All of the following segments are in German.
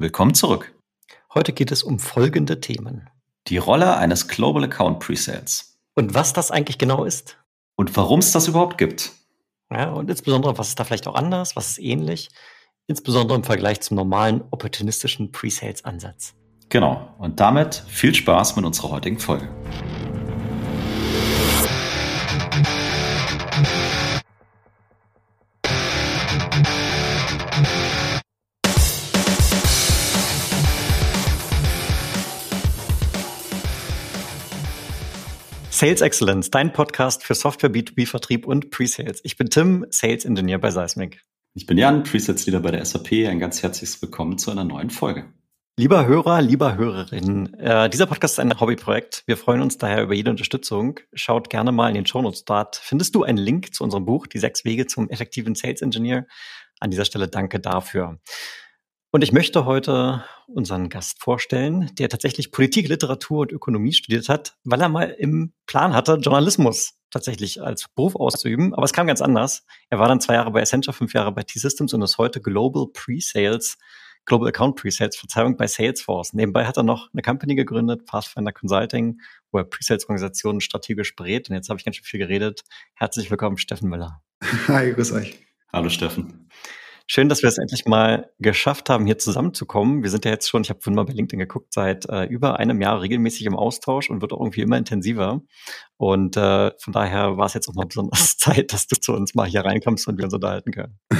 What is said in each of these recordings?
Willkommen zurück. Heute geht es um folgende Themen. Die Rolle eines Global Account Presales. Und was das eigentlich genau ist. Und warum es das überhaupt gibt. Ja, und insbesondere, was ist da vielleicht auch anders, was ist ähnlich, insbesondere im Vergleich zum normalen opportunistischen Presales-Ansatz. Genau. Und damit viel Spaß mit unserer heutigen Folge. Sales Excellence, dein Podcast für Software B2B-Vertrieb und Pre-Sales. Ich bin Tim, Sales Engineer bei Seismic. Ich bin Jan, Presets Leader bei der SAP. Ein ganz herzliches Willkommen zu einer neuen Folge. Lieber Hörer, lieber Hörerin, äh, dieser Podcast ist ein Hobbyprojekt. Wir freuen uns daher über jede Unterstützung. Schaut gerne mal in den Shownotes dort. Findest du einen Link zu unserem Buch, Die sechs Wege zum effektiven Sales Engineer? An dieser Stelle danke dafür. Und ich möchte heute unseren Gast vorstellen, der tatsächlich Politik, Literatur und Ökonomie studiert hat, weil er mal im Plan hatte, Journalismus tatsächlich als Beruf auszuüben. Aber es kam ganz anders. Er war dann zwei Jahre bei Accenture, fünf Jahre bei T-Systems und ist heute Global Pre-Sales, Global Account Pre-Sales, Verzeihung, bei Salesforce. Nebenbei hat er noch eine Company gegründet, Pathfinder Consulting, wo er Pre-Sales-Organisationen strategisch berät. Und jetzt habe ich ganz schön viel geredet. Herzlich willkommen, Steffen Müller. Hi, grüß euch. Hallo, Steffen. Schön, dass wir es endlich mal geschafft haben, hier zusammenzukommen. Wir sind ja jetzt schon, ich habe vorhin mal bei LinkedIn geguckt, seit äh, über einem Jahr regelmäßig im Austausch und wird auch irgendwie immer intensiver. Und äh, von daher war es jetzt auch mal besonders Zeit, dass du zu uns mal hier reinkommst und wir uns unterhalten können.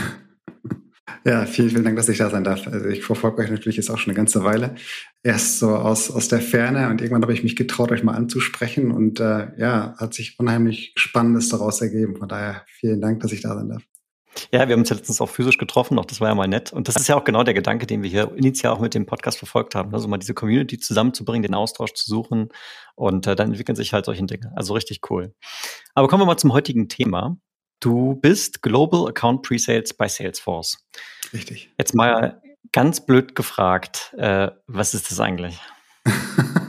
Ja, vielen, vielen Dank, dass ich da sein darf. Also ich verfolge euch natürlich jetzt auch schon eine ganze Weile. Erst so aus, aus der Ferne und irgendwann habe ich mich getraut, euch mal anzusprechen und äh, ja, hat sich unheimlich Spannendes daraus ergeben. Von daher vielen Dank, dass ich da sein darf. Ja, wir haben uns ja letztens auch physisch getroffen, auch das war ja mal nett. Und das ist ja auch genau der Gedanke, den wir hier initial auch mit dem Podcast verfolgt haben. Also mal diese Community zusammenzubringen, den Austausch zu suchen und äh, dann entwickeln sich halt solche Dinge. Also richtig cool. Aber kommen wir mal zum heutigen Thema. Du bist Global Account Pre-Sales bei Salesforce. Richtig. Jetzt mal ganz blöd gefragt, äh, was ist das eigentlich?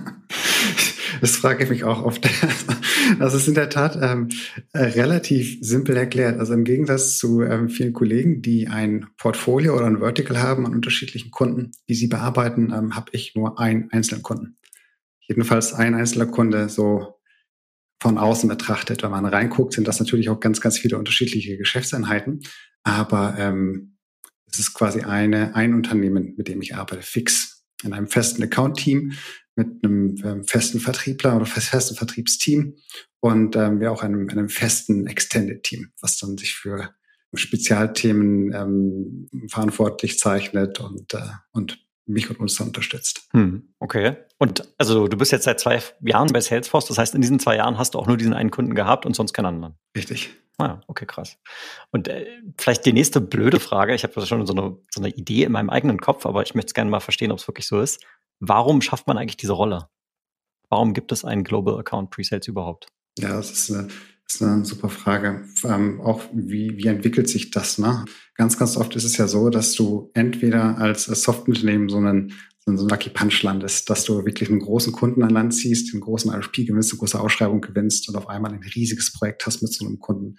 das frage ich mich auch oft. Das ist in der Tat ähm, äh, relativ simpel erklärt. Also im Gegensatz zu ähm, vielen Kollegen, die ein Portfolio oder ein Vertical haben an unterschiedlichen Kunden, die sie bearbeiten, ähm, habe ich nur einen einzelnen Kunden. Jedenfalls ein einzelner Kunde so von außen betrachtet. Wenn man reinguckt, sind das natürlich auch ganz, ganz viele unterschiedliche Geschäftseinheiten. Aber ähm, es ist quasi eine, ein Unternehmen, mit dem ich arbeite, fix in einem festen Account-Team mit einem ähm, festen Vertriebler oder festen Vertriebsteam und ähm, wir auch einem, einem festen Extended-Team, was dann sich für Spezialthemen ähm, verantwortlich zeichnet und, äh, und mich und uns dann unterstützt. Hm, okay. Und also du bist jetzt seit zwei Jahren bei Salesforce, das heißt, in diesen zwei Jahren hast du auch nur diesen einen Kunden gehabt und sonst keinen anderen. Richtig. Ah, okay, krass. Und äh, vielleicht die nächste blöde Frage, ich habe schon so eine, so eine Idee in meinem eigenen Kopf, aber ich möchte gerne mal verstehen, ob es wirklich so ist. Warum schafft man eigentlich diese Rolle? Warum gibt es einen Global Account Presales überhaupt? Ja, das ist eine, das ist eine super Frage. Ähm, auch wie, wie entwickelt sich das? Ne? Ganz, ganz oft ist es ja so, dass du entweder als Softwareunternehmen so einen, so einen Lucky Punch landest, dass du wirklich einen großen Kunden an Land ziehst, einen großen RFP gewinnst, eine große Ausschreibung gewinnst und auf einmal ein riesiges Projekt hast mit so einem Kunden.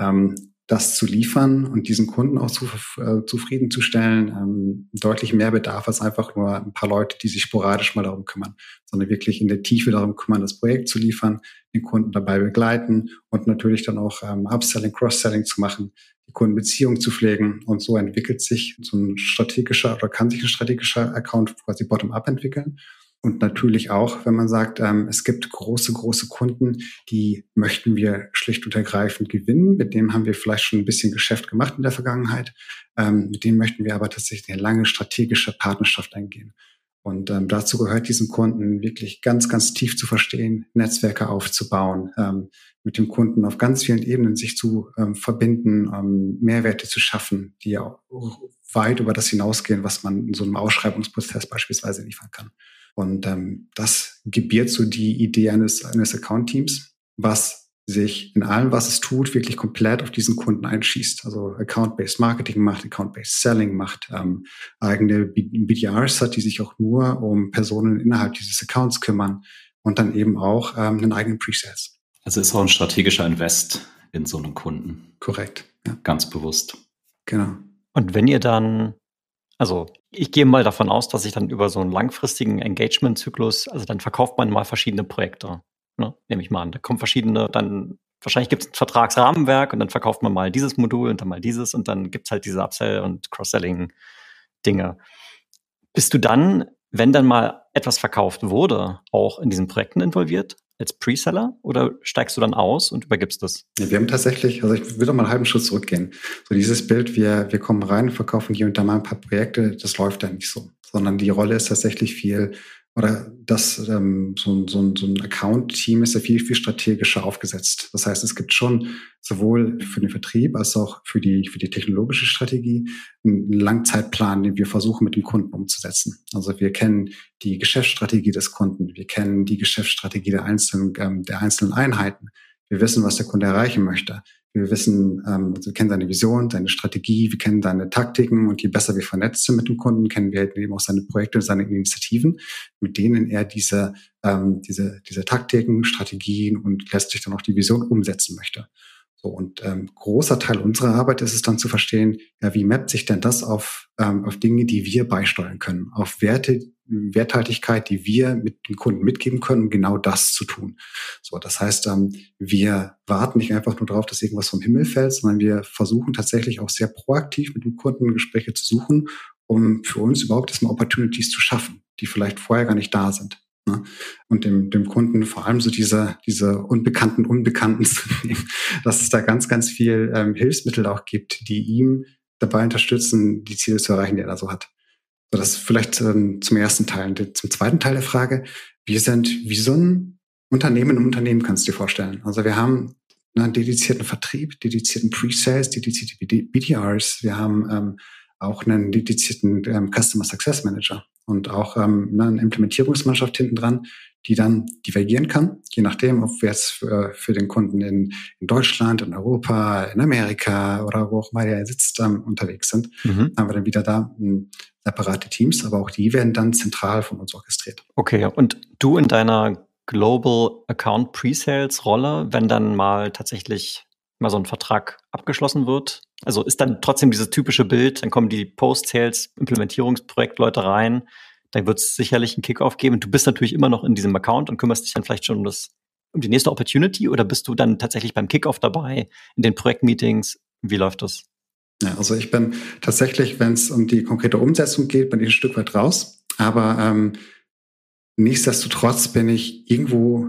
Ähm, das zu liefern und diesen Kunden auch zu, äh, zufriedenzustellen, ähm, deutlich mehr bedarf als einfach nur ein paar Leute, die sich sporadisch mal darum kümmern, sondern wirklich in der Tiefe darum kümmern, das Projekt zu liefern, den Kunden dabei begleiten und natürlich dann auch ähm, Upselling, Cross-Selling zu machen, die Kundenbeziehung zu pflegen. Und so entwickelt sich so ein strategischer oder kann sich ein strategischer Account quasi bottom-up entwickeln und natürlich auch, wenn man sagt, ähm, es gibt große, große Kunden, die möchten wir schlicht und ergreifend gewinnen. Mit denen haben wir vielleicht schon ein bisschen Geschäft gemacht in der Vergangenheit. Ähm, mit denen möchten wir aber tatsächlich eine lange strategische Partnerschaft eingehen. Und ähm, dazu gehört diesen Kunden wirklich ganz, ganz tief zu verstehen, Netzwerke aufzubauen, ähm, mit dem Kunden auf ganz vielen Ebenen sich zu ähm, verbinden, ähm, Mehrwerte zu schaffen, die auch weit über das hinausgehen, was man in so einem Ausschreibungsprozess beispielsweise liefern kann. Und ähm, das gebiert so die Idee eines, eines Account-Teams, was sich in allem, was es tut, wirklich komplett auf diesen Kunden einschießt. Also Account-Based Marketing macht, Account-Based Selling macht, ähm, eigene BDRs hat, die sich auch nur um Personen innerhalb dieses Accounts kümmern und dann eben auch ähm, einen eigenen Presales. Also ist auch ein strategischer Invest in so einen Kunden. Korrekt. Ja. Ganz bewusst. Genau. Und wenn ihr dann Also ich gehe mal davon aus, dass ich dann über so einen langfristigen Engagement-Zyklus, also dann verkauft man mal verschiedene Projekte, ne? nehme ich mal an. Da kommen verschiedene, dann wahrscheinlich gibt es ein Vertragsrahmenwerk und dann verkauft man mal dieses Modul und dann mal dieses und dann gibt es halt diese Upsell- und Cross-Selling-Dinge. Bist du dann, wenn dann mal etwas verkauft wurde, auch in diesen Projekten involviert? Als Preseller oder steigst du dann aus und übergibst das? Ja, wir haben tatsächlich, also ich will doch mal einen halben Schritt zurückgehen. So dieses Bild, wir, wir kommen rein, verkaufen hier und da mal ein paar Projekte, das läuft ja nicht so, sondern die Rolle ist tatsächlich viel oder das ähm, so, so, so ein Account-Team ist ja viel, viel strategischer aufgesetzt. Das heißt, es gibt schon sowohl für den Vertrieb als auch für die, für die technologische Strategie einen Langzeitplan, den wir versuchen mit dem Kunden umzusetzen. Also wir kennen die Geschäftsstrategie des Kunden, wir kennen die Geschäftsstrategie der einzelnen, ähm, der einzelnen Einheiten. Wir wissen, was der Kunde erreichen möchte. Wir wissen, ähm, wir kennen seine Vision, seine Strategie, wir kennen seine Taktiken und je besser wir vernetzt sind mit dem Kunden, kennen wir halt eben auch seine Projekte und seine Initiativen, mit denen er diese, ähm, diese, diese Taktiken, Strategien und letztlich dann auch die Vision umsetzen möchte. So, und ähm, großer Teil unserer Arbeit ist es dann zu verstehen, ja, wie mappt sich denn das auf, ähm, auf Dinge, die wir beisteuern können, auf Werte, Werthaltigkeit, die wir mit dem Kunden mitgeben können, um genau das zu tun. So, das heißt, ähm, wir warten nicht einfach nur darauf, dass irgendwas vom Himmel fällt, sondern wir versuchen tatsächlich auch sehr proaktiv mit dem Kunden Gespräche zu suchen, um für uns überhaupt erstmal Opportunities zu schaffen, die vielleicht vorher gar nicht da sind. Ne? Und dem, dem Kunden vor allem so diese, diese unbekannten Unbekannten zu nehmen, dass es da ganz, ganz viel ähm, Hilfsmittel auch gibt, die ihm dabei unterstützen, die Ziele zu erreichen, die er da so hat. So, das vielleicht ähm, zum ersten Teil. Und zum zweiten Teil der Frage, wir sind wie so ein Unternehmen im Unternehmen, kannst du dir vorstellen. Also wir haben einen dedizierten Vertrieb, dedizierten Pre-Sales, dedizierte BDRs. Wir haben ähm, auch einen dedizierten ähm, Customer Success Manager und auch ähm, ne, eine Implementierungsmannschaft hinten dran, die dann divergieren kann, je nachdem, ob wir jetzt für, für den Kunden in, in Deutschland, in Europa, in Amerika oder wo auch mal er sitzt, ähm, unterwegs sind. Mhm. haben wir dann wieder da ähm, separate Teams, aber auch die werden dann zentral von uns orchestriert. Okay, und du in deiner Global Account Pre-Sales Rolle, wenn dann mal tatsächlich mal so ein Vertrag abgeschlossen wird, also ist dann trotzdem dieses typische Bild, dann kommen die Post-Sales, Implementierungsprojektleute rein, dann wird es sicherlich einen Kickoff geben. Du bist natürlich immer noch in diesem Account und kümmerst dich dann vielleicht schon um das, um die nächste Opportunity oder bist du dann tatsächlich beim Kickoff dabei, in den Projektmeetings? Wie läuft das? Ja, also ich bin tatsächlich, wenn es um die konkrete Umsetzung geht, bin ich ein Stück weit raus. Aber ähm, nichtsdestotrotz bin ich irgendwo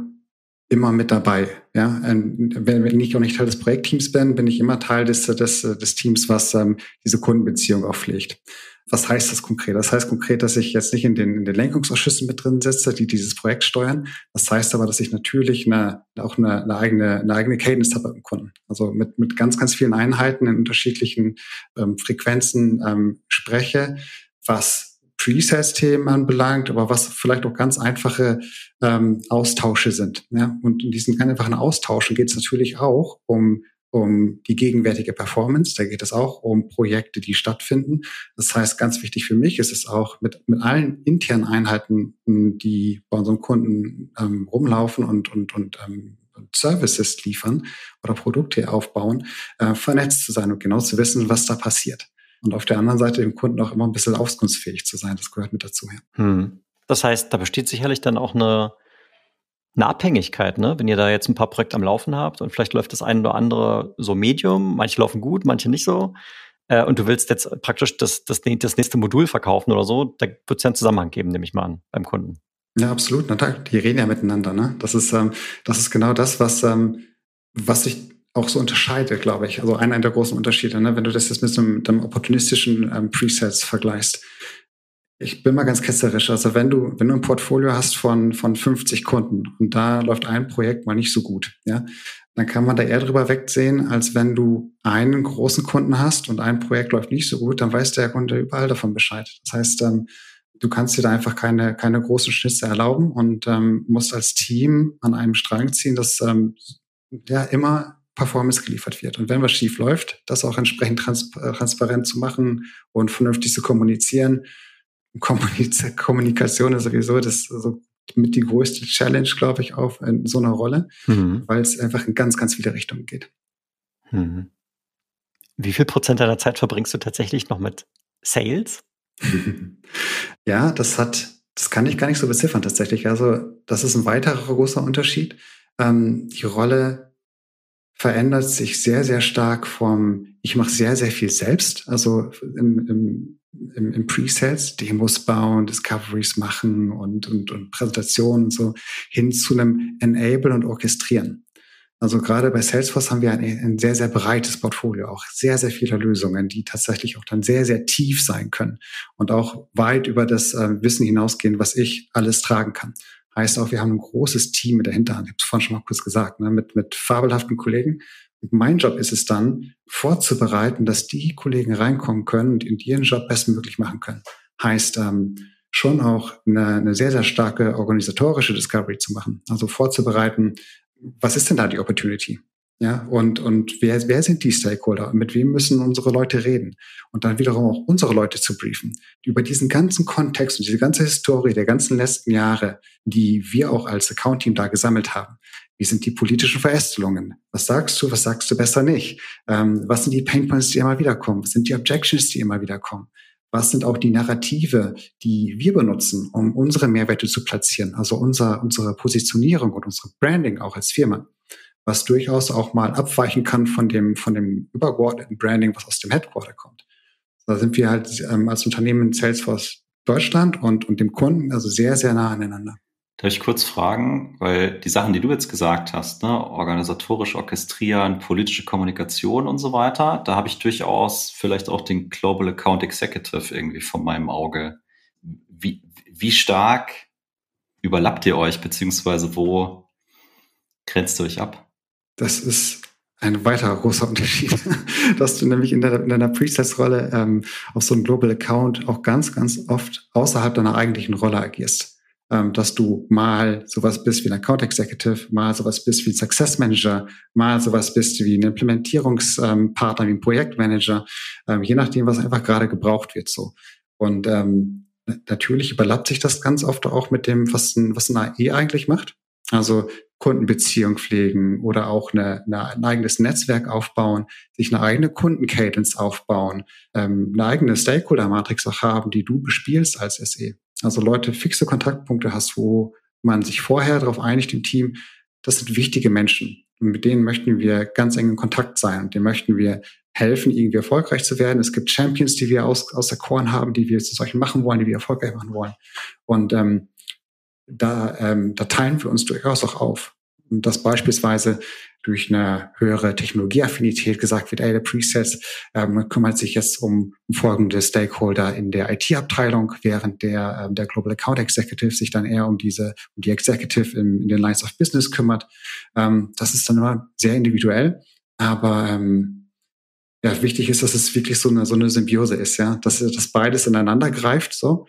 immer mit dabei. Ja, ähm, wenn, ich auch nicht Teil des Projektteams bin, bin ich immer Teil des, des, des Teams, was ähm, diese Kundenbeziehung auch pflegt. Was heißt das konkret? Das heißt konkret, dass ich jetzt nicht in den, in den Lenkungsausschüssen mit drin sitze, die dieses Projekt steuern. Das heißt aber, dass ich natürlich eine, auch eine, eine eigene, eine eigene Cadence habe im Kunden. Also mit, mit ganz, ganz vielen Einheiten in unterschiedlichen ähm, Frequenzen ähm, spreche, was Pre-Sales-Themen anbelangt, aber was vielleicht auch ganz einfache ähm, Austausche sind. Ja? Und in diesen ganz einfachen Austauschen geht es natürlich auch um um die gegenwärtige Performance, da geht es auch um Projekte, die stattfinden. Das heißt, ganz wichtig für mich ist es auch mit, mit allen internen Einheiten, die bei unseren Kunden ähm, rumlaufen und, und, und ähm, Services liefern oder Produkte aufbauen, äh, vernetzt zu sein und genau zu wissen, was da passiert und auf der anderen Seite dem Kunden auch immer ein bisschen auskunftsfähig zu sein. Das gehört mit dazu. Ja. Hm. Das heißt, da besteht sicherlich dann auch eine, eine Abhängigkeit, ne? Wenn ihr da jetzt ein paar Projekte am Laufen habt und vielleicht läuft das eine oder andere so Medium, manche laufen gut, manche nicht so. Äh, und du willst jetzt praktisch das, das, das nächste Modul verkaufen oder so, da wird es ja einen Zusammenhang geben, nehme ich mal an, beim Kunden. Ja, absolut. Die reden ja miteinander. Ne? Das ist, ähm, das ist genau das, was, ähm, was sich auch so unterscheidet, glaube ich. Also einer der großen Unterschiede, ne? wenn du das jetzt mit so einem, einem opportunistischen ähm, Presets vergleichst. Ich bin mal ganz ketzerisch. Also wenn du, wenn du ein Portfolio hast von, von 50 Kunden und da läuft ein Projekt mal nicht so gut, ja, dann kann man da eher drüber wegsehen, als wenn du einen großen Kunden hast und ein Projekt läuft nicht so gut, dann weiß der Kunde überall davon Bescheid. Das heißt, ähm, du kannst dir da einfach keine, keine großen Schnitze erlauben und ähm, musst als Team an einem Strang ziehen, das ähm, ja immer Performance geliefert wird. Und wenn was schief läuft, das auch entsprechend trans äh, transparent zu machen und vernünftig zu kommunizieren. Kommuniz Kommunikation ist sowieso das so mit die größte Challenge, glaube ich, auf in so einer Rolle, mhm. weil es einfach in ganz, ganz viele Richtungen geht. Mhm. Wie viel Prozent deiner Zeit verbringst du tatsächlich noch mit Sales? ja, das hat, das kann ich gar nicht so beziffern tatsächlich. Also das ist ein weiterer großer Unterschied. Ähm, die Rolle verändert sich sehr, sehr stark vom, ich mache sehr, sehr viel selbst, also im, im, im, im Pre-Sales, Demos bauen, Discoveries machen und, und, und Präsentationen und so, hin zu einem Enable und Orchestrieren. Also gerade bei Salesforce haben wir ein, ein, sehr, sehr breites Portfolio, auch sehr, sehr viele Lösungen, die tatsächlich auch dann sehr, sehr tief sein können und auch weit über das äh, Wissen hinausgehen, was ich alles tragen kann. Heißt auch, wir haben ein großes Team mit der Hinterhand. Ich habe es vorhin schon mal kurz gesagt, ne, mit, mit fabelhaften Kollegen. Und mein Job ist es dann, vorzubereiten, dass die Kollegen reinkommen können und ihren Job bestmöglich machen können. Heißt, ähm, schon auch eine, eine sehr, sehr starke organisatorische Discovery zu machen. Also vorzubereiten, was ist denn da die Opportunity? Ja, und, und wer, wer sind die Stakeholder? Mit wem müssen unsere Leute reden? Und dann wiederum auch unsere Leute zu briefen. Über diesen ganzen Kontext und diese ganze Historie der ganzen letzten Jahre, die wir auch als Account-Team da gesammelt haben. Wie sind die politischen Verästelungen? Was sagst du, was sagst du besser nicht? Ähm, was sind die Painpoints, die immer wieder kommen? Was sind die Objections, die immer wieder kommen? Was sind auch die Narrative, die wir benutzen, um unsere Mehrwerte zu platzieren? Also unser, unsere Positionierung und unsere Branding auch als Firma was durchaus auch mal abweichen kann von dem, von dem übergeordneten Branding, was aus dem Headquarter kommt. Da sind wir halt ähm, als Unternehmen Salesforce Deutschland und, und dem Kunden also sehr, sehr nah aneinander. Darf ich kurz fragen, weil die Sachen, die du jetzt gesagt hast, ne, organisatorisch orchestrieren, politische Kommunikation und so weiter, da habe ich durchaus vielleicht auch den Global Account Executive irgendwie von meinem Auge. Wie, wie stark überlappt ihr euch, beziehungsweise wo grenzt ihr euch ab? Das ist ein weiterer großer Unterschied, dass du nämlich in, der, in deiner Presets-Rolle ähm, auf so einem Global Account auch ganz, ganz oft außerhalb deiner eigentlichen Rolle agierst. Ähm, dass du mal sowas bist wie ein Account Executive, mal sowas bist wie ein Success Manager, mal sowas bist wie ein Implementierungspartner, wie ein Projektmanager, ähm, je nachdem, was einfach gerade gebraucht wird. so. Und ähm, natürlich überlappt sich das ganz oft auch mit dem, was ein, was ein AI eigentlich macht. Also Kundenbeziehung pflegen oder auch eine, eine, ein eigenes Netzwerk aufbauen, sich eine eigene Kundencadence aufbauen, ähm, eine eigene Stakeholder-Matrix auch haben, die du bespielst als SE. Also Leute, fixe Kontaktpunkte hast, wo man sich vorher darauf einigt im Team, das sind wichtige Menschen. Und mit denen möchten wir ganz eng in Kontakt sein und denen möchten wir helfen, irgendwie erfolgreich zu werden. Es gibt Champions, die wir aus, aus der Korn haben, die wir zu solchen machen wollen, die wir erfolgreich machen wollen. Und ähm, da, ähm, da teilen wir uns durchaus auch auf. Und das beispielsweise durch eine höhere Technologieaffinität gesagt wird, ey, der Presets ähm, kümmert sich jetzt um, um folgende Stakeholder in der IT-Abteilung, während der, ähm, der Global Account Executive sich dann eher um diese, um die Executive in, in den Lines of Business kümmert. Ähm, das ist dann immer sehr individuell, aber ähm, ja, wichtig ist, dass es wirklich so eine, so eine Symbiose ist, ja, dass, dass beides ineinander greift, so.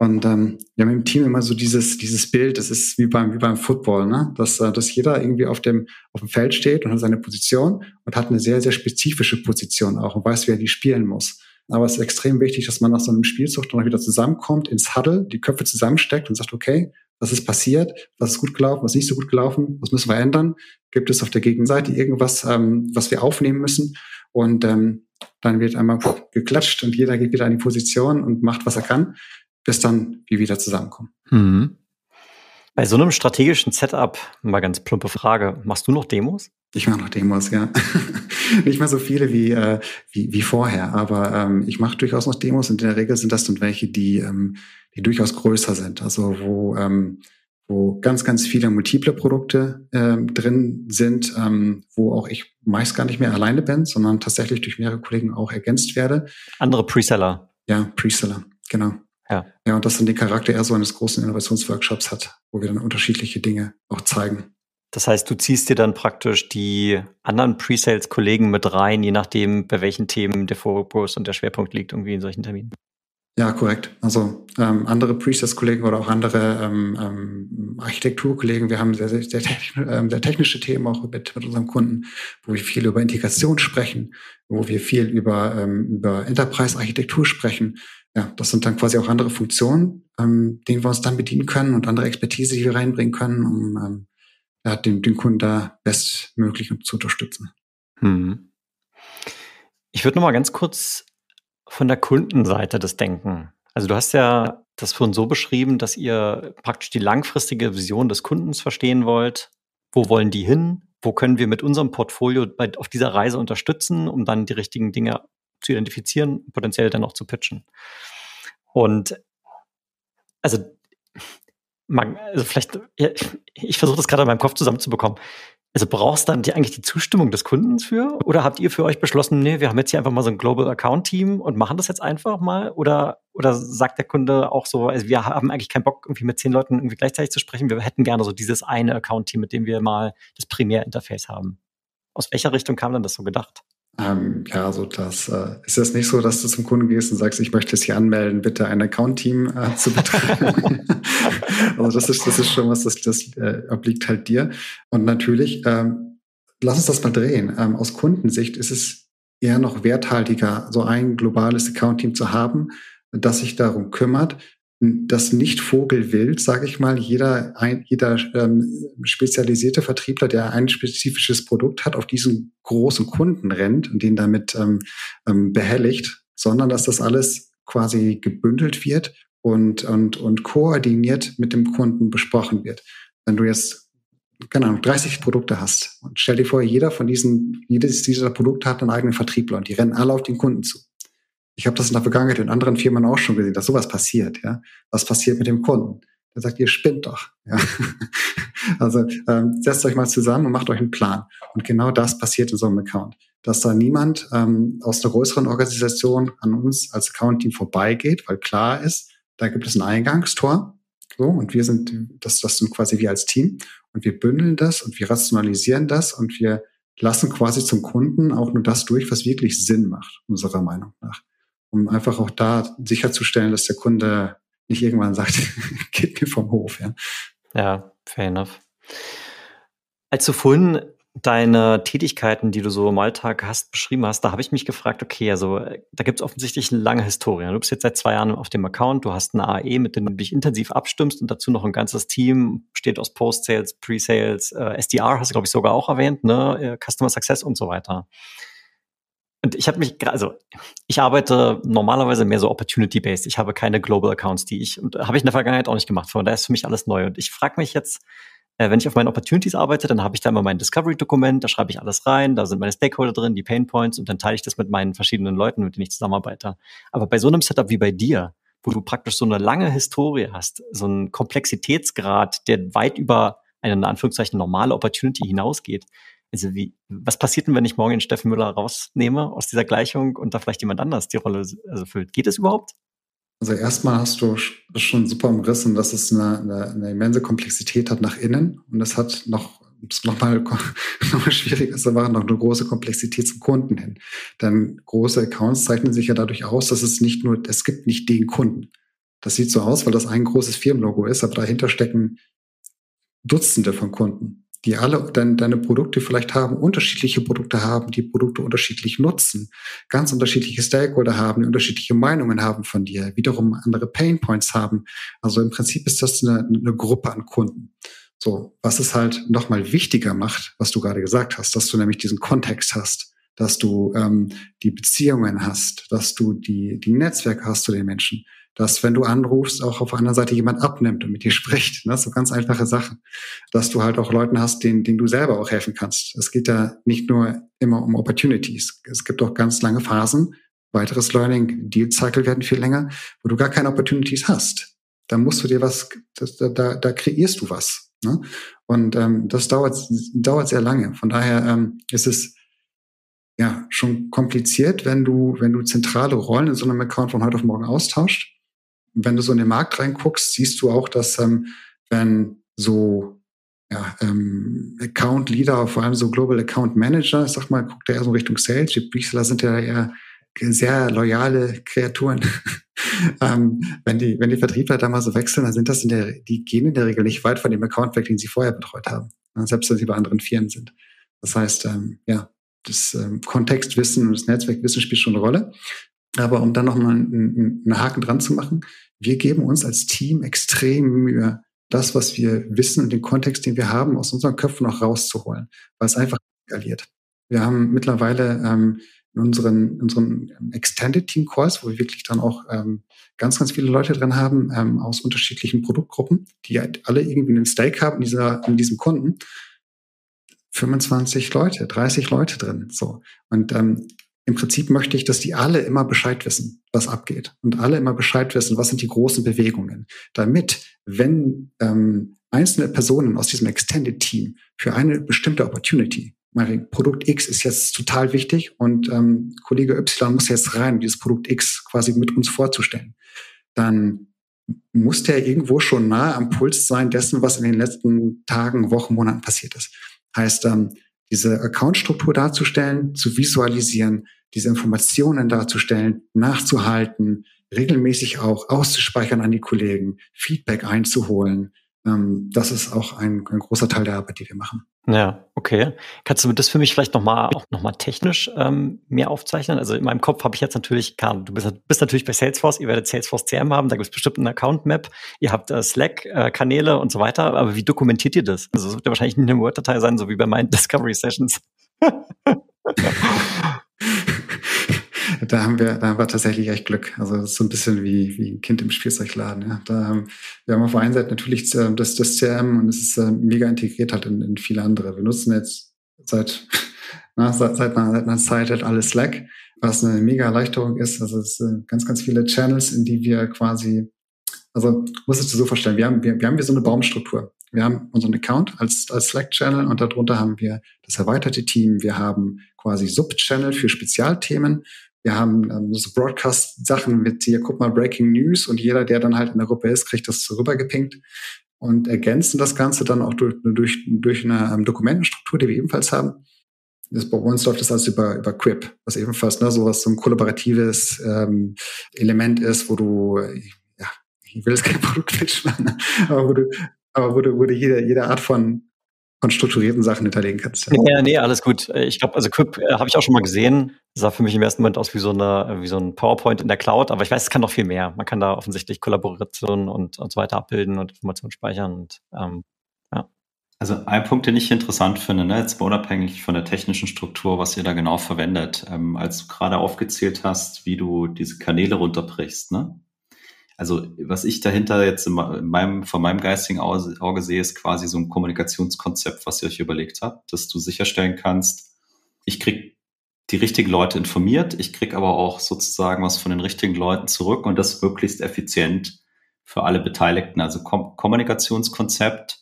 Und ähm, wir haben im Team immer so dieses, dieses Bild, das ist wie beim, wie beim Football, ne? dass, äh, dass jeder irgendwie auf dem, auf dem Feld steht und hat seine Position und hat eine sehr, sehr spezifische Position auch und weiß, wie er die spielen muss. Aber es ist extrem wichtig, dass man nach so einem Spielzug dann wieder zusammenkommt, ins Huddle, die Köpfe zusammensteckt und sagt, okay, was ist passiert, was ist gut gelaufen, was ist nicht so gut gelaufen, was müssen wir ändern? Gibt es auf der Gegenseite irgendwas, ähm, was wir aufnehmen müssen? Und ähm, dann wird einmal geklatscht und jeder geht wieder an die Position und macht, was er kann bis dann wir wieder zusammenkommen. Mhm. Bei so einem strategischen Setup, mal ganz plumpe Frage, machst du noch Demos? Ich mache noch Demos, ja. Nicht mehr so viele wie, äh, wie, wie vorher, aber ähm, ich mache durchaus noch Demos und in der Regel sind das dann welche, die, ähm, die durchaus größer sind. Also wo, ähm, wo ganz, ganz viele multiple Produkte ähm, drin sind, ähm, wo auch ich meist gar nicht mehr alleine bin, sondern tatsächlich durch mehrere Kollegen auch ergänzt werde. Andere Preseller. Ja, Preseller, genau. Ja. Ja, und das dann den Charakter eher so eines großen Innovationsworkshops hat, wo wir dann unterschiedliche Dinge auch zeigen. Das heißt, du ziehst dir dann praktisch die anderen Pre-Sales-Kollegen mit rein, je nachdem, bei welchen Themen der Fokus und der Schwerpunkt liegt, irgendwie in solchen Terminen. Ja, korrekt. Also ähm, andere Pre-Sales-Kollegen oder auch andere ähm, ähm, Architekturkollegen, wir haben sehr, sehr, sehr, technisch, ähm, sehr technische Themen auch mit, mit unserem Kunden, wo wir viel über Integration sprechen, wo wir viel über, ähm, über Enterprise-Architektur sprechen ja, das sind dann quasi auch andere Funktionen, ähm, denen wir uns dann bedienen können und andere Expertise, die wir reinbringen können, um ähm, ja, den, den Kunden da bestmöglich zu unterstützen. Hm. Ich würde noch mal ganz kurz von der Kundenseite das denken. Also du hast ja das vorhin so beschrieben, dass ihr praktisch die langfristige Vision des Kundens verstehen wollt. Wo wollen die hin? Wo können wir mit unserem Portfolio bei, auf dieser Reise unterstützen, um dann die richtigen Dinge zu identifizieren, potenziell dann auch zu pitchen? Und also man, also vielleicht, ich versuche das gerade in meinem Kopf zusammenzubekommen. Also brauchst du dann die, eigentlich die Zustimmung des Kundens für? Oder habt ihr für euch beschlossen, nee, wir haben jetzt hier einfach mal so ein Global Account Team und machen das jetzt einfach mal? Oder, oder sagt der Kunde auch so, also wir haben eigentlich keinen Bock, irgendwie mit zehn Leuten irgendwie gleichzeitig zu sprechen. Wir hätten gerne so dieses eine Account Team, mit dem wir mal das Primärinterface haben. Aus welcher Richtung kam denn das so gedacht? Ähm, ja, also das äh, ist jetzt nicht so, dass du zum Kunden gehst und sagst, ich möchte es hier anmelden, bitte ein Account-Team äh, zu betreiben. also das ist, das ist schon was, das, das äh, obliegt halt dir. Und natürlich, ähm, lass uns das mal drehen. Ähm, aus Kundensicht ist es eher noch werthaltiger, so ein globales Account-Team zu haben, das sich darum kümmert, das nicht vogelwild, sage ich mal, jeder, ein, jeder ähm, spezialisierte Vertriebler, der ein spezifisches Produkt hat, auf diesen großen Kunden rennt und den damit ähm, ähm, behelligt, sondern dass das alles quasi gebündelt wird und, und, und koordiniert mit dem Kunden besprochen wird. Wenn du jetzt, keine Ahnung, 30 Produkte hast und stell dir vor, jeder von diesen, jedes dieser Produkte hat einen eigenen Vertriebler und die rennen alle auf den Kunden zu ich habe das in der Vergangenheit in anderen Firmen auch schon gesehen, dass sowas passiert. Ja, was passiert mit dem Kunden? Der sagt, ihr spinnt doch. Ja? also ähm, setzt euch mal zusammen und macht euch einen Plan. Und genau das passiert in so einem Account, dass da niemand ähm, aus einer größeren Organisation an uns als Account-Team vorbeigeht, weil klar ist, da gibt es ein Eingangstor. So, und wir sind, das, das sind quasi wir als Team. Und wir bündeln das und wir rationalisieren das und wir lassen quasi zum Kunden auch nur das durch, was wirklich Sinn macht, unserer Meinung nach um einfach auch da sicherzustellen, dass der Kunde nicht irgendwann sagt, geht mir vom Hof. Ja, ja fair enough. Als du vorhin deine Tätigkeiten, die du so im Alltag hast, beschrieben hast, da habe ich mich gefragt, okay, also da gibt es offensichtlich eine lange Historie. Du bist jetzt seit zwei Jahren auf dem Account, du hast eine AE, mit dem du dich intensiv abstimmst und dazu noch ein ganzes Team, besteht aus Post-Sales, Pre-Sales, äh, SDR hast du, glaube ich, sogar auch erwähnt, ne? Customer Success und so weiter. Und ich habe mich, also ich arbeite normalerweise mehr so opportunity-based. Ich habe keine Global Accounts, die ich, und habe ich in der Vergangenheit auch nicht gemacht. Von daher ist für mich alles neu. Und ich frage mich jetzt, äh, wenn ich auf meinen Opportunities arbeite, dann habe ich da immer mein Discovery-Dokument, da schreibe ich alles rein, da sind meine Stakeholder drin, die Pain Points und dann teile ich das mit meinen verschiedenen Leuten, mit denen ich zusammenarbeite. Aber bei so einem Setup wie bei dir, wo du praktisch so eine lange Historie hast, so einen Komplexitätsgrad, der weit über eine in Anführungszeichen normale Opportunity hinausgeht, also wie, was passiert denn, wenn ich morgen den Steffen Müller rausnehme aus dieser Gleichung und da vielleicht jemand anders die Rolle also füllt? Geht es überhaupt? Also erstmal hast du schon super umrissen, dass es eine, eine, eine immense Komplexität hat nach innen und es hat noch nochmal noch mal schwieriger zu machen, noch eine große Komplexität zum Kunden hin. Denn große Accounts zeichnen sich ja dadurch aus, dass es nicht nur, es gibt nicht den Kunden. Das sieht so aus, weil das ein großes Firmenlogo ist, aber dahinter stecken Dutzende von Kunden die alle dein, deine Produkte vielleicht haben, unterschiedliche Produkte haben, die Produkte unterschiedlich nutzen, ganz unterschiedliche Stakeholder haben, die unterschiedliche Meinungen haben von dir, wiederum andere Pain Points haben. Also im Prinzip ist das eine, eine Gruppe an Kunden. So, was es halt nochmal wichtiger macht, was du gerade gesagt hast, dass du nämlich diesen Kontext hast, dass du ähm, die Beziehungen hast, dass du die, die Netzwerke hast zu den Menschen, dass wenn du anrufst, auch auf einer Seite jemand abnimmt und mit dir spricht. Ne? So ganz einfache Sachen. Dass du halt auch Leuten hast, denen, denen du selber auch helfen kannst. Es geht ja nicht nur immer um Opportunities. Es gibt auch ganz lange Phasen, weiteres Learning, Deal Cycle werden viel länger, wo du gar keine Opportunities hast. Da musst du dir was, da, da, da kreierst du was. Ne? Und ähm, das dauert, dauert sehr lange. Von daher ähm, ist es ja schon kompliziert, wenn du, wenn du zentrale Rollen in so einem Account von heute auf morgen austauscht wenn du so in den Markt reinguckst, siehst du auch, dass ähm, wenn so ja, ähm, Account Leader, vor allem so Global Account Manager, ich sag mal, guckt er eher so Richtung Sales. Die Reseller sind ja eher sehr loyale Kreaturen. ähm, wenn die, wenn die Vertriebler da mal so wechseln, dann sind das in der, die gehen in der Regel nicht weit von dem Account weg, den sie vorher betreut haben. Selbst wenn sie bei anderen Firmen sind. Das heißt, ähm, ja, das ähm, Kontextwissen und das Netzwerkwissen spielt schon eine Rolle. Aber um dann nochmal einen, einen Haken dran zu machen, wir geben uns als Team extrem Mühe, das, was wir wissen und den Kontext, den wir haben, aus unseren Köpfen noch rauszuholen, weil es einfach skaliert. Wir haben mittlerweile ähm, in unseren, unseren Extended Team Calls, wo wir wirklich dann auch ähm, ganz, ganz viele Leute drin haben ähm, aus unterschiedlichen Produktgruppen, die halt alle irgendwie einen Stake haben in, dieser, in diesem Kunden. 25 Leute, 30 Leute drin. So. Und ähm, im Prinzip möchte ich, dass die alle immer Bescheid wissen, was abgeht. Und alle immer Bescheid wissen, was sind die großen Bewegungen. Damit, wenn ähm, einzelne Personen aus diesem Extended Team für eine bestimmte Opportunity Produkt X ist jetzt total wichtig und ähm, Kollege Y muss jetzt rein, dieses Produkt X quasi mit uns vorzustellen. Dann muss der irgendwo schon nah am Puls sein dessen, was in den letzten Tagen, Wochen, Monaten passiert ist. Heißt, ähm, diese Accountstruktur darzustellen, zu visualisieren, diese Informationen darzustellen, nachzuhalten, regelmäßig auch auszuspeichern an die Kollegen, Feedback einzuholen, ähm, das ist auch ein, ein, großer Teil der Arbeit, die wir machen. Ja, okay. Kannst du das für mich vielleicht nochmal auch noch mal technisch ähm, mehr aufzeichnen? Also in meinem Kopf habe ich jetzt natürlich, Karl, du bist, bist, natürlich bei Salesforce, ihr werdet Salesforce CM haben, da gibt es bestimmt eine Account-Map, ihr habt äh, Slack-Kanäle äh, und so weiter, aber wie dokumentiert ihr das? Also es wird ja wahrscheinlich nicht eine Word-Datei sein, so wie bei meinen Discovery Sessions. da haben wir, da haben wir tatsächlich echt Glück. Also das ist so ein bisschen wie, wie ein Kind im Spielzeugladen. Ja. Da haben, wir haben auf der einen Seite natürlich äh, das, das CRM und es ist äh, mega integriert halt in, in viele andere. Wir nutzen jetzt seit, na, seit, seit, einer, seit einer Zeit halt alles Slack, was eine mega Erleichterung ist. Also es sind ganz, ganz viele Channels, in die wir quasi, also muss es dir so vorstellen, wir haben, wir, wir haben hier so eine Baumstruktur. Wir haben unseren Account als, als Slack-Channel und darunter haben wir das erweiterte Team. Wir haben quasi Sub-Channel für Spezialthemen wir haben ähm, so Broadcast-Sachen mit hier, guck mal, Breaking News und jeder, der dann halt in der Gruppe ist, kriegt das rübergepinkt und ergänzen das Ganze dann auch durch, durch, durch eine ähm, Dokumentenstruktur, die wir ebenfalls haben. Das, bei uns läuft das alles über, über Quip, was ebenfalls ne, sowas so ein kollaboratives ähm, Element ist, wo du, ja, ich will jetzt kein Produktpitch machen, aber wo du, aber wo du, wo du jede, jede Art von von strukturierten Sachen hinterlegen kannst. Ja, nee, alles gut. Äh, ich glaube, also Quip äh, habe ich auch schon mal gesehen. Sah für mich im ersten Moment aus wie so, eine, wie so ein PowerPoint in der Cloud, aber ich weiß, es kann noch viel mehr. Man kann da offensichtlich Kollaborationen und, und so weiter abbilden und Informationen speichern und ähm, ja. Also ein Punkt, den ich interessant finde, ne, jetzt unabhängig von der technischen Struktur, was ihr da genau verwendet, ähm, als du gerade aufgezählt hast, wie du diese Kanäle runterbrichst, ne? Also was ich dahinter jetzt in meinem, von meinem geistigen Auge sehe, ist quasi so ein Kommunikationskonzept, was ihr euch überlegt habt, dass du sicherstellen kannst, ich krieg die richtigen Leute informiert, ich krieg aber auch sozusagen was von den richtigen Leuten zurück und das möglichst effizient für alle Beteiligten. Also Kom Kommunikationskonzept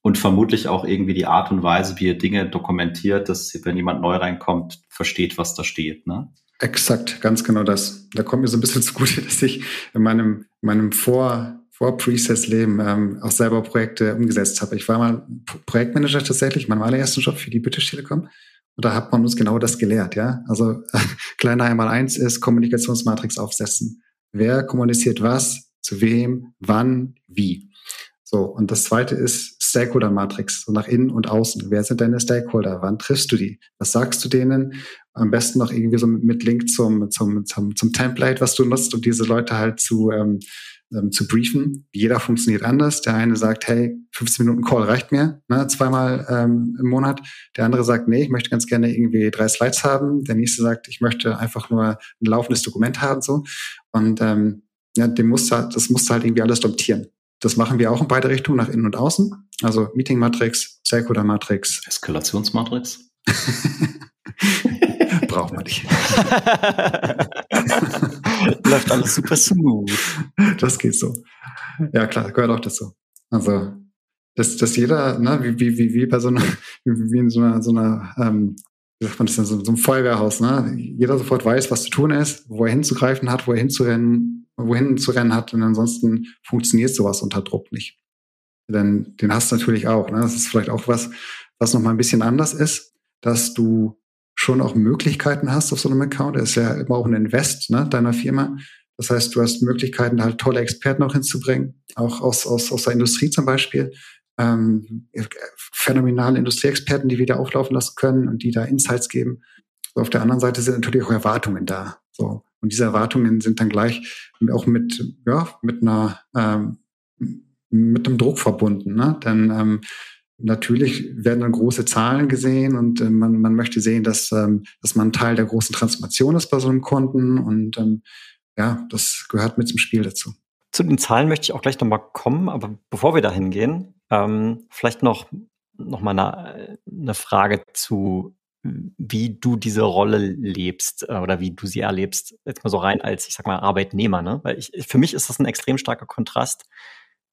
und vermutlich auch irgendwie die Art und Weise, wie ihr Dinge dokumentiert, dass wenn jemand neu reinkommt, versteht, was da steht. Ne? Exakt, ganz genau das. Da kommt mir so ein bisschen zugute, dass ich in meinem, meinem Vor, vor Presets-Leben ähm, auch selber Projekte umgesetzt habe. Ich war mal Projektmanager tatsächlich, mein allerersten Job für die British Telekom. Und da hat man uns genau das gelehrt, ja. Also äh, kleiner einmal eins ist Kommunikationsmatrix aufsetzen. Wer kommuniziert was, zu wem, wann, wie. So, und das zweite ist Stakeholder-Matrix, so nach innen und außen. Wer sind deine Stakeholder? Wann triffst du die? Was sagst du denen? Am besten noch irgendwie so mit Link zum, zum, zum, zum Template, was du nutzt, um diese Leute halt zu, ähm, ähm, zu briefen. Jeder funktioniert anders. Der eine sagt, hey, 15 Minuten Call reicht mir, ne, zweimal ähm, im Monat. Der andere sagt, nee, ich möchte ganz gerne irgendwie drei Slides haben. Der nächste sagt, ich möchte einfach nur ein laufendes Dokument haben, so. Und ähm, ja, dem musst du, das musst du halt irgendwie alles domptieren. Das machen wir auch in beide Richtungen, nach innen und außen. Also Meeting Matrix, Stakeholder Matrix. Eskalationsmatrix? Braucht man nicht. Läuft alles super smooth. Das geht so. Ja, klar, gehört auch dazu. Also, dass, dass jeder, ne, wie, wie, wie, wie bei so einer, wie in so einer, so einer ähm, wie sagt man das denn, so, so einem Feuerwehrhaus, ne? Jeder sofort weiß, was zu tun ist, wo er hinzugreifen hat, wo er hinzurennen, wohin zu rennen hat. Und ansonsten funktioniert sowas unter Druck nicht. Denn den hast du natürlich auch. Ne? Das ist vielleicht auch was, was nochmal ein bisschen anders ist, dass du schon auch Möglichkeiten hast auf so einem Account. Das ist ja immer auch ein Invest ne, deiner Firma. Das heißt, du hast Möglichkeiten, halt tolle Experten auch hinzubringen, auch aus, aus, aus der Industrie zum Beispiel. Ähm, phänomenale Industrieexperten, die wieder auflaufen lassen können und die da Insights geben. Auf der anderen Seite sind natürlich auch Erwartungen da. So. Und diese Erwartungen sind dann gleich auch mit, ja, mit einer, ähm, mit einem Druck verbunden. Ne? Denn ähm, natürlich werden dann große Zahlen gesehen und äh, man, man möchte sehen, dass, ähm, dass man Teil der großen Transformation ist bei so einem Kunden und ähm, ja, das gehört mit zum Spiel dazu. Zu den Zahlen möchte ich auch gleich nochmal kommen, aber bevor wir dahin gehen, ähm, vielleicht noch, noch mal eine, eine Frage zu, wie du diese Rolle lebst äh, oder wie du sie erlebst, jetzt mal so rein als, ich sag mal, Arbeitnehmer, ne? Weil ich, für mich ist das ein extrem starker Kontrast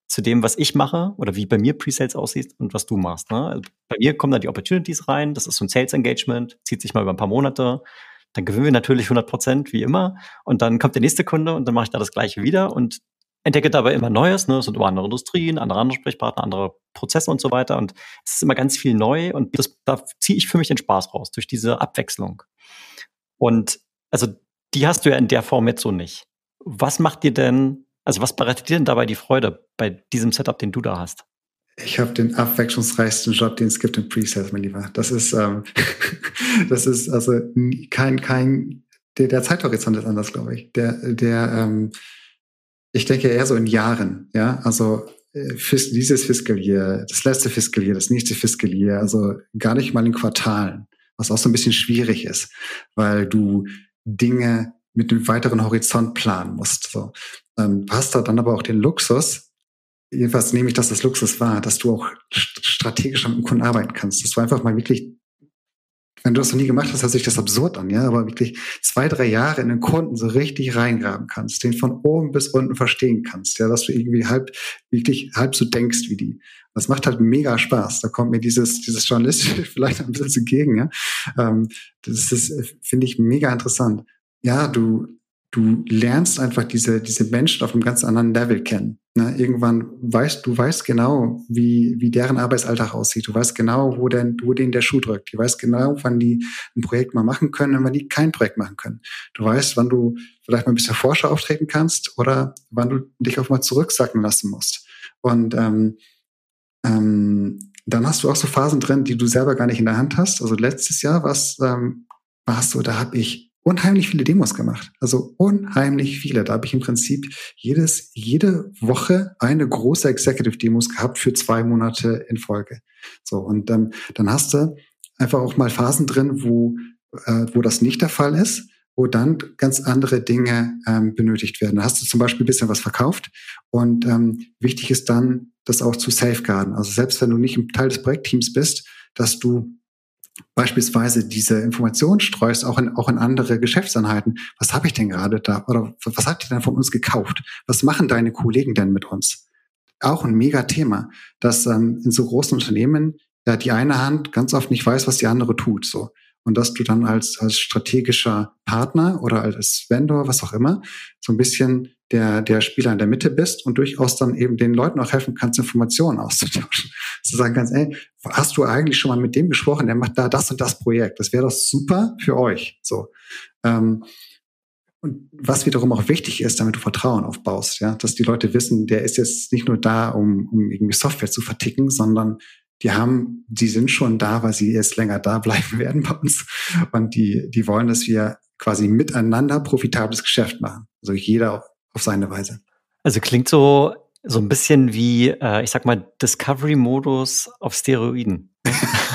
zu dem, was ich mache oder wie bei mir Presales aussieht und was du machst. Ne? Also bei mir kommen da die Opportunities rein, das ist so ein Sales Engagement, zieht sich mal über ein paar Monate, dann gewinnen wir natürlich 100 Prozent, wie immer, und dann kommt der nächste Kunde und dann mache ich da das Gleiche wieder und entdecke dabei immer Neues, ne? es sind immer andere Industrien, andere Ansprechpartner, andere Prozesse und so weiter und es ist immer ganz viel neu und das, da ziehe ich für mich den Spaß raus, durch diese Abwechslung. Und also die hast du ja in der Form jetzt so nicht. Was macht dir denn also was bereitet dir denn dabei die Freude bei diesem Setup, den du da hast? Ich habe den abwechslungsreichsten Job, den es gibt im Presales, mein Lieber. Das ist, ähm, das ist also kein, kein, der, der Zeithorizont ist anders, glaube ich. Der, der, ähm, ich denke eher so in Jahren, ja. Also äh, dieses Fiscal das letzte Fiscal das nächste Fiscal also gar nicht mal in Quartalen, was auch so ein bisschen schwierig ist, weil du Dinge mit einem weiteren Horizont planen musst. So. Ähm, hast da dann aber auch den Luxus, jedenfalls nehme ich, dass das Luxus war, dass du auch strategisch mit dem Kunden arbeiten kannst. Dass du einfach mal wirklich, wenn du das noch nie gemacht hast, hört sich das absurd an, ja, aber wirklich zwei, drei Jahre in den Kunden so richtig reingraben kannst, den von oben bis unten verstehen kannst, ja, dass du irgendwie halb, wirklich halb so denkst wie die. Das macht halt mega Spaß. Da kommt mir dieses, dieses Journalistische vielleicht ein bisschen entgegen, ja. Ähm, das ist, finde ich, mega interessant ja, du, du lernst einfach diese, diese Menschen auf einem ganz anderen Level kennen. Ne? Irgendwann weißt du weißt genau, wie, wie deren Arbeitsalltag aussieht. Du weißt genau, wo, denn, wo denen der Schuh drückt. Du weißt genau, wann die ein Projekt mal machen können und wann die kein Projekt machen können. Du weißt, wann du vielleicht mal ein bisschen Forscher auftreten kannst oder wann du dich auch mal zurücksacken lassen musst. Und ähm, ähm, dann hast du auch so Phasen drin, die du selber gar nicht in der Hand hast. Also letztes Jahr was ähm, warst du, da habe ich unheimlich viele Demos gemacht. Also unheimlich viele. Da habe ich im Prinzip jedes, jede Woche eine große Executive Demos gehabt für zwei Monate in Folge. So, und ähm, dann hast du einfach auch mal Phasen drin, wo, äh, wo das nicht der Fall ist, wo dann ganz andere Dinge ähm, benötigt werden. Da hast du zum Beispiel ein bisschen was verkauft und ähm, wichtig ist dann, das auch zu safeguarden. Also selbst wenn du nicht im Teil des Projektteams bist, dass du beispielsweise diese Information streust, auch in, auch in andere Geschäftseinheiten. Was habe ich denn gerade da? Oder was habt ihr denn von uns gekauft? Was machen deine Kollegen denn mit uns? Auch ein mega Thema, dass ähm, in so großen Unternehmen ja die eine Hand ganz oft nicht weiß, was die andere tut. So und dass du dann als, als strategischer Partner oder als Vendor, was auch immer, so ein bisschen der, der Spieler in der Mitte bist und durchaus dann eben den Leuten auch helfen kannst, Informationen auszutauschen. Zu sagen kannst, ey, hast du eigentlich schon mal mit dem gesprochen, der macht da das und das Projekt. Das wäre doch super für euch. So. Ähm, und was wiederum auch wichtig ist, damit du Vertrauen aufbaust, ja, dass die Leute wissen, der ist jetzt nicht nur da, um, um irgendwie Software zu verticken, sondern die haben, die sind schon da, weil sie erst länger da bleiben werden bei uns. Und die, die wollen, dass wir quasi miteinander profitables Geschäft machen. Also jeder auf seine Weise. Also klingt so, so ein bisschen wie, äh, ich sag mal, Discovery-Modus auf Steroiden.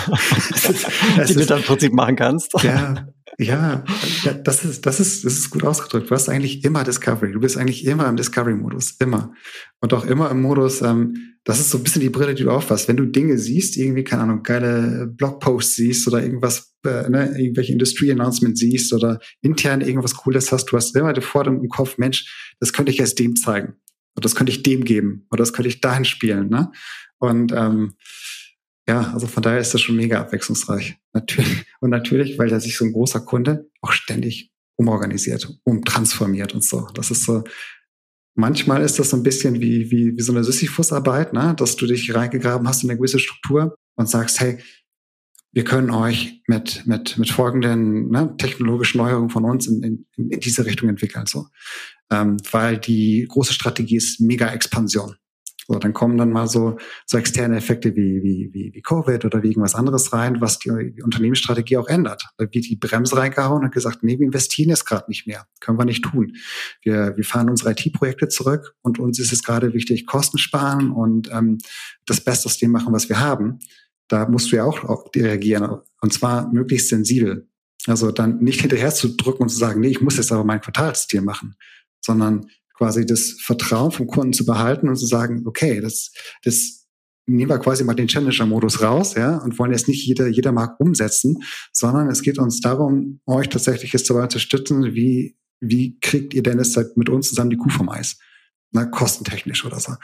die du dann im Prinzip machen kannst. Ja, ja, das ist, das ist, das ist gut ausgedrückt. Du hast eigentlich immer Discovery. Du bist eigentlich immer im Discovery-Modus. Immer. Und auch immer im Modus, ähm, das ist so ein bisschen die Brille, die du aufhast. Wenn du Dinge siehst, irgendwie, keine Ahnung, geile Blogposts siehst oder irgendwas, äh, ne, irgendwelche Industrie-Announcements siehst oder intern irgendwas Cooles hast, du hast immer Forderung im Kopf, Mensch, das könnte ich erst dem zeigen. Oder das könnte ich dem geben. Oder das könnte ich dahin spielen, ne? Und, ähm, ja, also von daher ist das schon mega abwechslungsreich. Natürlich. Und natürlich, weil da sich so ein großer Kunde auch ständig umorganisiert, umtransformiert und so. Das ist so, manchmal ist das so ein bisschen wie, wie, wie so eine Sisyphus-Arbeit, ne? dass du dich reingegraben hast in eine gewisse Struktur und sagst, hey, wir können euch mit, mit, mit folgenden ne, technologischen Neuerungen von uns in, in, in diese Richtung entwickeln. So. Ähm, weil die große Strategie ist Mega-Expansion. So, dann kommen dann mal so, so externe Effekte wie, wie, wie, wie Covid oder wie irgendwas anderes rein, was die, die Unternehmensstrategie auch ändert. Da wird die Bremse reingehauen und gesagt, nee, wir investieren jetzt gerade nicht mehr. Können wir nicht tun. Wir, wir fahren unsere IT-Projekte zurück und uns ist es gerade wichtig, Kosten sparen und ähm, das Beste aus dem machen, was wir haben. Da musst du ja auch, reagieren. Und zwar möglichst sensibel. Also dann nicht hinterher zu drücken und zu sagen, nee, ich muss jetzt aber mein Quartalsziel machen, sondern quasi das Vertrauen vom Kunden zu behalten und zu sagen, okay, das, das nehmen wir quasi mal den Challenger-Modus raus, ja, und wollen jetzt nicht jeder, jeder Markt umsetzen, sondern es geht uns darum, euch tatsächlich jetzt dabei zu unterstützen, wie, wie kriegt ihr denn jetzt mit uns zusammen die Kuh vom Eis? Na, kostentechnisch oder so.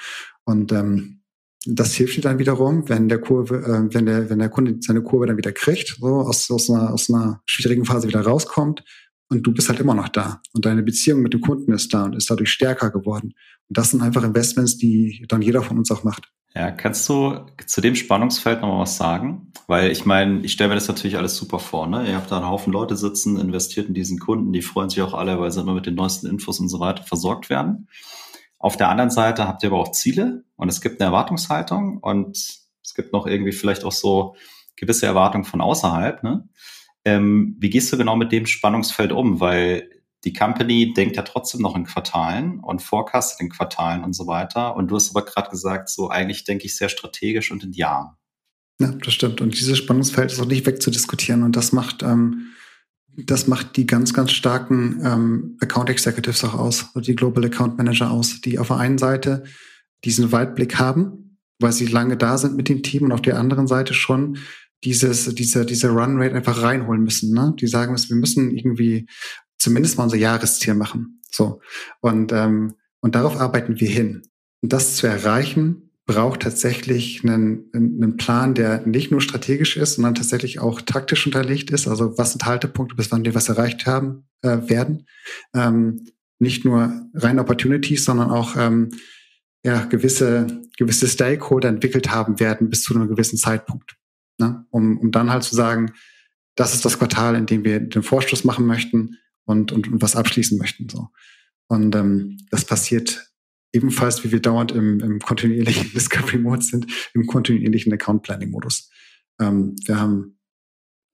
Und ähm, das hilft dir dann wiederum, wenn der Kurve, äh, wenn der, wenn der Kunde seine Kurve dann wieder kriegt, so aus, aus, einer, aus einer schwierigen Phase wieder rauskommt und du bist halt immer noch da und deine Beziehung mit dem Kunden ist da und ist dadurch stärker geworden. Und das sind einfach Investments, die dann jeder von uns auch macht. Ja, kannst du zu dem Spannungsfeld noch mal was sagen? Weil ich meine, ich stelle mir das natürlich alles super vor. Ne? Ihr habt da einen Haufen Leute sitzen, investiert in diesen Kunden, die freuen sich auch alle, weil sie immer mit den neuesten Infos und so weiter versorgt werden. Auf der anderen Seite habt ihr aber auch Ziele und es gibt eine Erwartungshaltung und es gibt noch irgendwie vielleicht auch so gewisse Erwartungen von außerhalb. Ne? Ähm, wie gehst du genau mit dem Spannungsfeld um? Weil die Company denkt ja trotzdem noch in Quartalen und forecastet in Quartalen und so weiter. Und du hast aber gerade gesagt, so eigentlich denke ich sehr strategisch und in Jahren. Ja, das stimmt. Und dieses Spannungsfeld ist auch nicht wegzudiskutieren. Und das macht, ähm, das macht die ganz, ganz starken ähm, Account Executives auch aus, oder die Global Account Manager aus, die auf der einen Seite diesen Weitblick haben, weil sie lange da sind mit dem Team und auf der anderen Seite schon dieses, diese, diese Runrate einfach reinholen müssen. Ne? Die sagen, wir müssen irgendwie zumindest mal unser Jahresziel machen. So. Und, ähm, und darauf arbeiten wir hin. Und das zu erreichen, braucht tatsächlich einen, einen Plan, der nicht nur strategisch ist, sondern tatsächlich auch taktisch unterlegt ist. Also was sind Haltepunkte, bis wann wir was erreicht haben äh, werden. Ähm, nicht nur rein Opportunities, sondern auch ähm, ja, gewisse, gewisse Stakeholder entwickelt haben werden bis zu einem gewissen Zeitpunkt ne? um, um dann halt zu sagen, das ist das Quartal, in dem wir den Vorstoß machen möchten und, und, und was abschließen möchten. So. Und ähm, das passiert ebenfalls, wie wir dauernd im, im kontinuierlichen Discovery Mode sind, im kontinuierlichen Account Planning Modus. Ähm, wir haben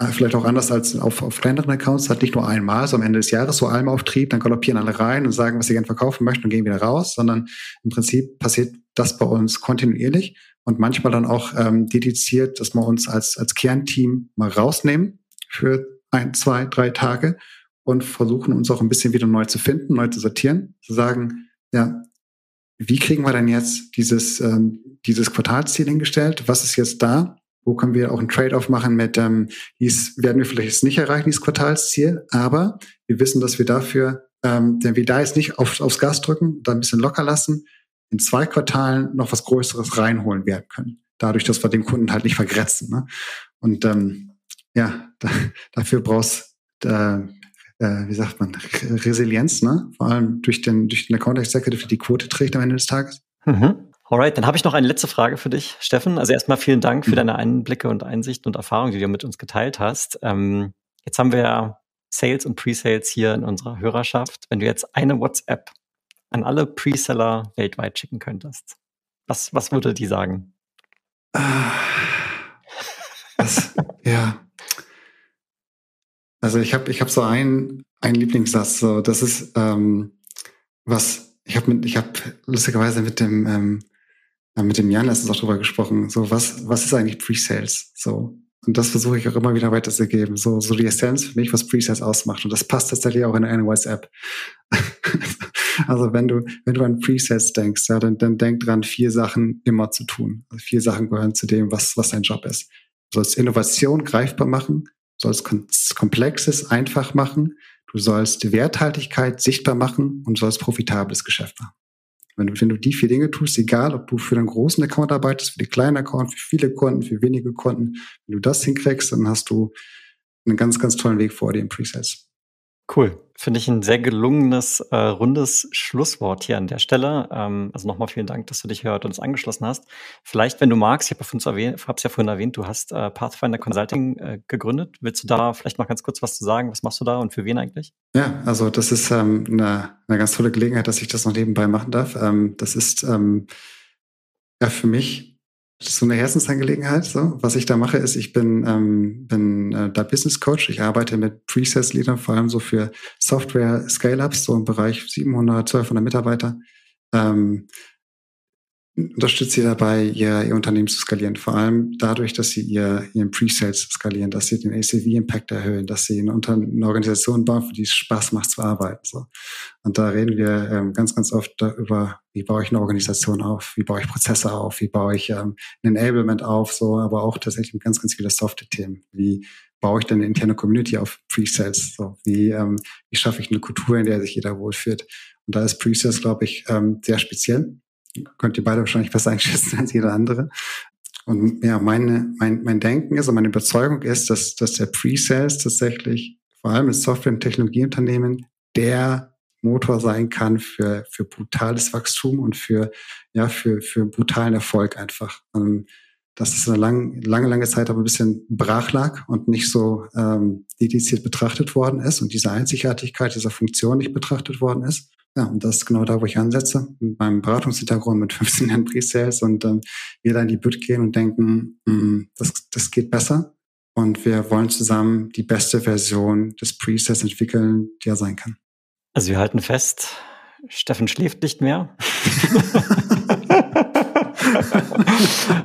vielleicht auch anders als auf, auf kleineren Accounts, hat nicht nur einmal, so am Ende des Jahres so Almauftrieb, dann galoppieren alle rein und sagen, was sie gerne verkaufen möchten und gehen wieder raus, sondern im Prinzip passiert das bei uns kontinuierlich und manchmal dann auch ähm, dediziert, dass wir uns als, als Kernteam mal rausnehmen für ein, zwei, drei Tage und versuchen uns auch ein bisschen wieder neu zu finden, neu zu sortieren, zu sagen, ja, wie kriegen wir denn jetzt dieses, ähm, dieses Quartalsziel hingestellt? Was ist jetzt da? Wo können wir auch ein Trade-off machen mit, ähm, dies werden wir vielleicht jetzt nicht erreichen, dieses Quartalsziel, aber wir wissen, dass wir dafür, ähm, wenn wir da jetzt nicht auf, aufs Gas drücken, da ein bisschen locker lassen, in zwei Quartalen noch was Größeres reinholen werden können. Dadurch, dass wir den Kunden halt nicht vergrätzen. Ne? Und ähm, ja, da, dafür brauchst äh, äh, wie sagt man, Resilienz, ne? Vor allem durch den, durch den Account Executive, die die Quote trägt am Ende des Tages. Mhm. Alright, dann habe ich noch eine letzte Frage für dich, Steffen. Also erstmal vielen Dank für mhm. deine Einblicke und Einsichten und Erfahrungen, die du mit uns geteilt hast. Ähm, jetzt haben wir Sales und Pre-Sales hier in unserer Hörerschaft. Wenn du jetzt eine WhatsApp an alle Preseller weltweit schicken könntest, was, was würde die sagen? Das, ja. Also ich habe ich hab so einen, einen Lieblingssatz, so das ist ähm, was ich habe mit ich habe lustigerweise mit dem ähm, mit dem Jan letztens auch drüber gesprochen. So was was ist eigentlich Pre-Sales? So und das versuche ich auch immer wieder weiterzugeben. So, so die Essenz für mich, was Presets ausmacht. Und das passt tatsächlich auch in eine WhatsApp. also wenn du, wenn du an Presets denkst, ja, dann, dann denk dran, vier Sachen immer zu tun. Also vier Sachen gehören zu dem, was, was dein Job ist. Du sollst Innovation greifbar machen. Du sollst Komplexes einfach machen. Du sollst Werthaltigkeit sichtbar machen und du sollst profitables Geschäft machen. Wenn du, wenn du die vier Dinge tust, egal ob du für einen großen Account arbeitest, für den kleinen Account, für viele Kunden, für wenige Kunden, wenn du das hinkriegst, dann hast du einen ganz, ganz tollen Weg vor dir im Presets. Cool. Finde ich ein sehr gelungenes, äh, rundes Schlusswort hier an der Stelle. Ähm, also nochmal vielen Dank, dass du dich heute uns angeschlossen hast. Vielleicht, wenn du magst, ich habe es ja vorhin erwähnt, du hast äh, Pathfinder Consulting äh, gegründet. Willst du da vielleicht noch ganz kurz was zu sagen? Was machst du da und für wen eigentlich? Ja, also das ist ähm, eine, eine ganz tolle Gelegenheit, dass ich das noch nebenbei machen darf. Ähm, das ist ähm, ja, für mich so eine Herzensangelegenheit. So. Was ich da mache, ist, ich bin, ähm, bin äh, da Business Coach. Ich arbeite mit Pre-Sales-Leadern, vor allem so für Software-Scale-Ups, so im Bereich 700, 1200 Mitarbeiter. Ähm, unterstützt sie dabei, ihr, ihr Unternehmen zu skalieren. Vor allem dadurch, dass sie ihr, ihren Pre-Sales skalieren, dass sie den ACV-Impact erhöhen, dass sie eine, eine, Organisation bauen, für die es Spaß macht zu arbeiten. So. Und da reden wir ähm, ganz, ganz oft darüber, wie baue ich eine Organisation auf, wie baue ich Prozesse auf, wie baue ich ähm, ein Enablement auf, so, aber auch tatsächlich ganz, ganz viele Software-Themen. Wie baue ich denn eine interne Community auf Pre-Sales? So, wie, ähm, wie schaffe ich eine Kultur, in der sich jeder wohlfühlt? Und da ist Pre-Sales, glaube ich, ähm, sehr speziell könnt ihr beide wahrscheinlich besser einschätzen als jeder andere. Und ja, meine, mein, mein Denken ist und meine Überzeugung ist, dass, dass der Pre-Sales tatsächlich vor allem in Software- und Technologieunternehmen der Motor sein kann für, für brutales Wachstum und für, ja, für, für brutalen Erfolg einfach. Und dass es eine lang, lange, lange Zeit aber ein bisschen brach lag und nicht so ähm, dediziert betrachtet worden ist und diese Einzigartigkeit dieser Funktion nicht betrachtet worden ist. Ja, und das ist genau da, wo ich ansetze, mit meinem Beratungshintergrund mit 15 Jahren Pre-Sales und ähm, wir da in die Bütt gehen und denken, mh, mm, das, das geht besser. Und wir wollen zusammen die beste Version des Pre-Sales entwickeln, die er sein kann. Also wir halten fest, Steffen schläft nicht mehr.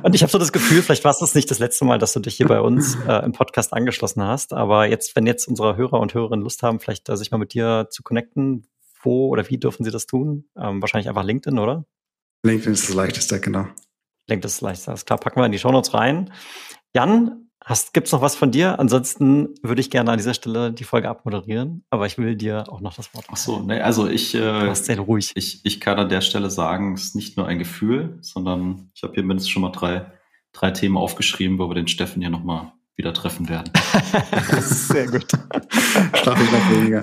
und ich habe so das Gefühl, vielleicht war es das nicht das letzte Mal, dass du dich hier bei uns äh, im Podcast angeschlossen hast. Aber jetzt, wenn jetzt unsere Hörer und Hörerinnen Lust haben, vielleicht äh, sich mal mit dir zu connecten, wo oder wie dürfen sie das tun? Ähm, wahrscheinlich einfach LinkedIn, oder? LinkedIn ist das leichteste, genau. LinkedIn ist das leichteste. Alles klar, packen wir in die Shownotes rein. Jan, Gibt es noch was von dir? Ansonsten würde ich gerne an dieser Stelle die Folge abmoderieren, aber ich will dir auch noch das Wort. Ach so, ne, also ich, äh, sehr ruhig. Ich, ich kann an der Stelle sagen, es ist nicht nur ein Gefühl, sondern ich habe hier mindestens schon mal drei, drei Themen aufgeschrieben, wo wir den Steffen hier nochmal wieder treffen werden. sehr gut. Staffel noch weniger.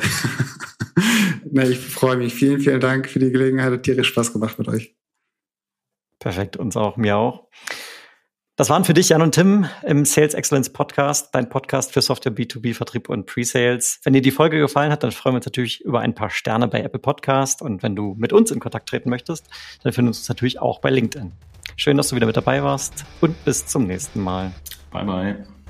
nee, ich freue mich. Vielen, vielen Dank für die Gelegenheit. Hat tierisch Spaß gemacht mit euch. Perfekt, uns auch, mir auch. Das waren für dich Jan und Tim im Sales Excellence Podcast, dein Podcast für Software B2B Vertrieb und Pre-Sales. Wenn dir die Folge gefallen hat, dann freuen wir uns natürlich über ein paar Sterne bei Apple Podcast und wenn du mit uns in Kontakt treten möchtest, dann finden wir uns natürlich auch bei LinkedIn. Schön, dass du wieder mit dabei warst und bis zum nächsten Mal. Bye bye.